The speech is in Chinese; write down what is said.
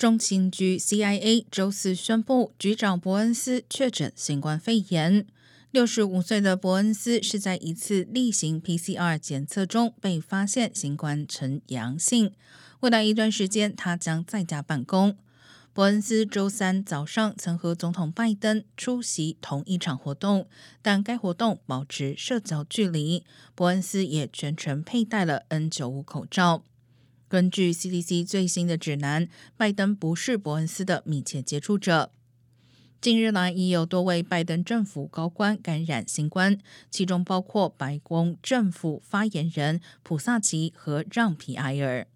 中情局 （CIA） 周四宣布，局长伯恩斯确诊新冠肺炎。六十五岁的伯恩斯是在一次例行 PCR 检测中被发现新冠呈阳性。未来一段时间，他将在家办公。伯恩斯周三早上曾和总统拜登出席同一场活动，但该活动保持社交距离。伯恩斯也全程佩戴了 N95 口罩。根据 CDC 最新的指南，拜登不是伯恩斯的密切接触者。近日来，已有多位拜登政府高官感染新冠，其中包括白宫政府发言人普萨奇和让皮埃尔。